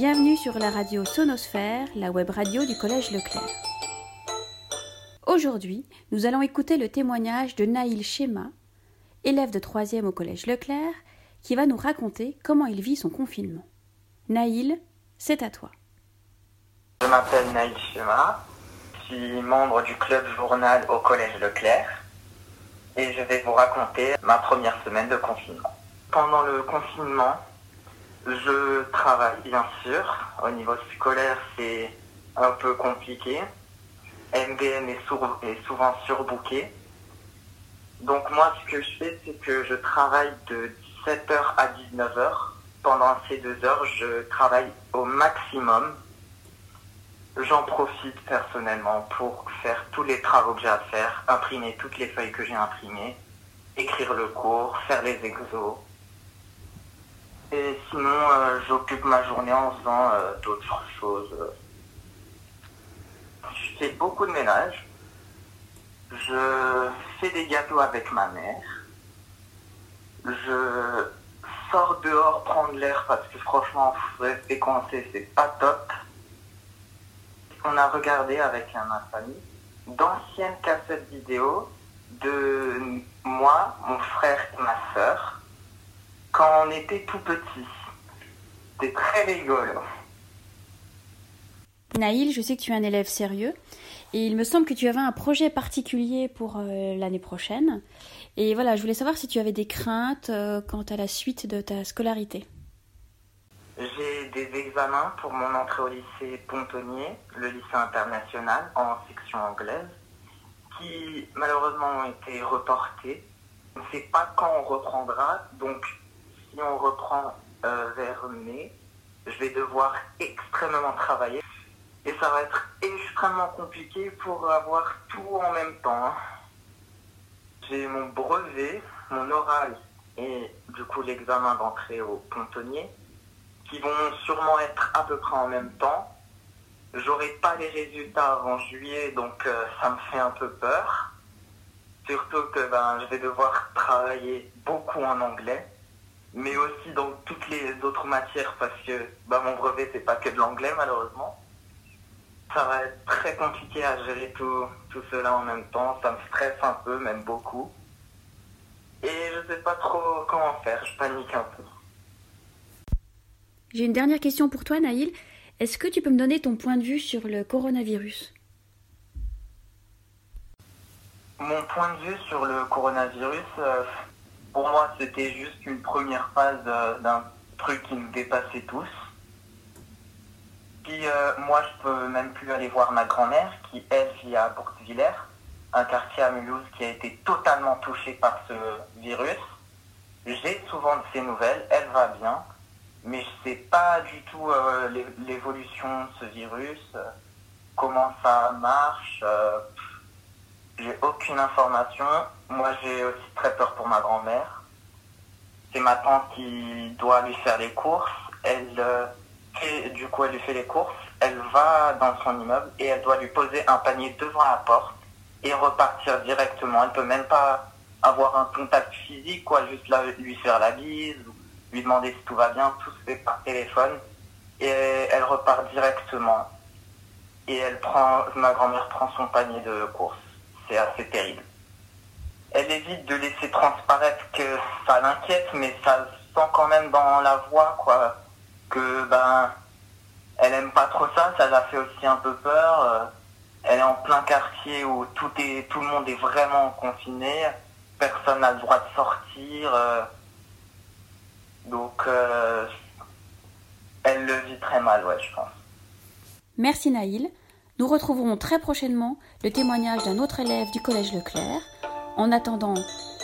Bienvenue sur la radio Sonosphère, la web radio du Collège Leclerc. Aujourd'hui, nous allons écouter le témoignage de Naïl Schema, élève de 3e au Collège Leclerc, qui va nous raconter comment il vit son confinement. Naïl, c'est à toi. Je m'appelle Naïl Schema, je suis membre du club journal au Collège Leclerc et je vais vous raconter ma première semaine de confinement. Pendant le confinement, je travaille bien sûr. Au niveau scolaire, c'est un peu compliqué. MBM est, souvent surbooké. Donc moi, ce que je fais, c'est que je travaille de 17h à 19h. Pendant ces deux heures, je travaille au maximum. J'en profite personnellement pour faire tous les travaux que j'ai à faire, imprimer toutes les feuilles que j'ai imprimées, écrire le cours, faire les exos, et sinon, euh, j'occupe ma journée en faisant euh, d'autres choses. Je fais beaucoup de ménage. Je fais des gâteaux avec ma mère. Je sors dehors prendre l'air parce que franchement, rester coincé, c'est pas top. On a regardé avec ma famille d'anciennes cassettes vidéo de moi, mon frère et ma soeur quand on était tout petit. C'était très rigolo. Naïl, je sais que tu es un élève sérieux et il me semble que tu avais un projet particulier pour euh, l'année prochaine. Et voilà, je voulais savoir si tu avais des craintes euh, quant à la suite de ta scolarité. J'ai des examens pour mon entrée au lycée Pontonnier, le lycée international en section anglaise, qui malheureusement ont été reportés. On ne sait pas quand on reprendra, donc si on reprend euh, vers mai, je vais devoir extrêmement travailler. Et ça va être extrêmement compliqué pour avoir tout en même temps. Hein. J'ai mon brevet, mon oral et du coup l'examen d'entrée au pontonnier qui vont sûrement être à peu près en même temps. J'aurai pas les résultats avant juillet, donc euh, ça me fait un peu peur. Surtout que ben, je vais devoir travailler beaucoup en anglais mais aussi dans toutes les autres matières parce que bah, mon brevet c'est pas que de l'anglais malheureusement. Ça va être très compliqué à gérer tout, tout cela en même temps, ça me stresse un peu, même beaucoup. Et je sais pas trop comment faire, je panique un peu. J'ai une dernière question pour toi Naïl. Est-ce que tu peux me donner ton point de vue sur le coronavirus? Mon point de vue sur le coronavirus, euh, pour moi, c'était juste une première phase euh, d'un truc qui nous dépassait tous. Puis euh, moi, je peux même plus aller voir ma grand-mère, qui elle vit à Bourg-Villers, un quartier à Mulhouse qui a été totalement touché par ce virus. J'ai souvent de ses nouvelles, elle va bien, mais je sais pas du tout euh, l'évolution de ce virus, comment ça marche. J'ai aucune information. Moi, j'ai aussi très peur pour ma grand-mère. C'est ma tante qui doit lui faire les courses. Elle euh, du coup, elle lui fait les courses. Elle va dans son immeuble et elle doit lui poser un panier devant la porte et repartir directement. Elle peut même pas avoir un contact physique, quoi, juste lui faire la bise, lui demander si tout va bien, tout se fait par téléphone. Et elle repart directement. Et elle prend, ma grand-mère prend son panier de courses c'est assez terrible. Elle évite de laisser transparaître que ça l'inquiète, mais ça sent quand même dans la voix, quoi, que ben, elle aime pas trop ça, ça l'a fait aussi un peu peur. Euh, elle est en plein quartier où tout est, tout le monde est vraiment confiné, personne n'a le droit de sortir, euh, donc euh, elle le vit très mal, ouais, je pense. Merci Naïl. Nous retrouverons très prochainement le témoignage d'un autre élève du Collège Leclerc. En attendant,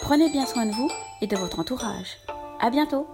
prenez bien soin de vous et de votre entourage. À bientôt!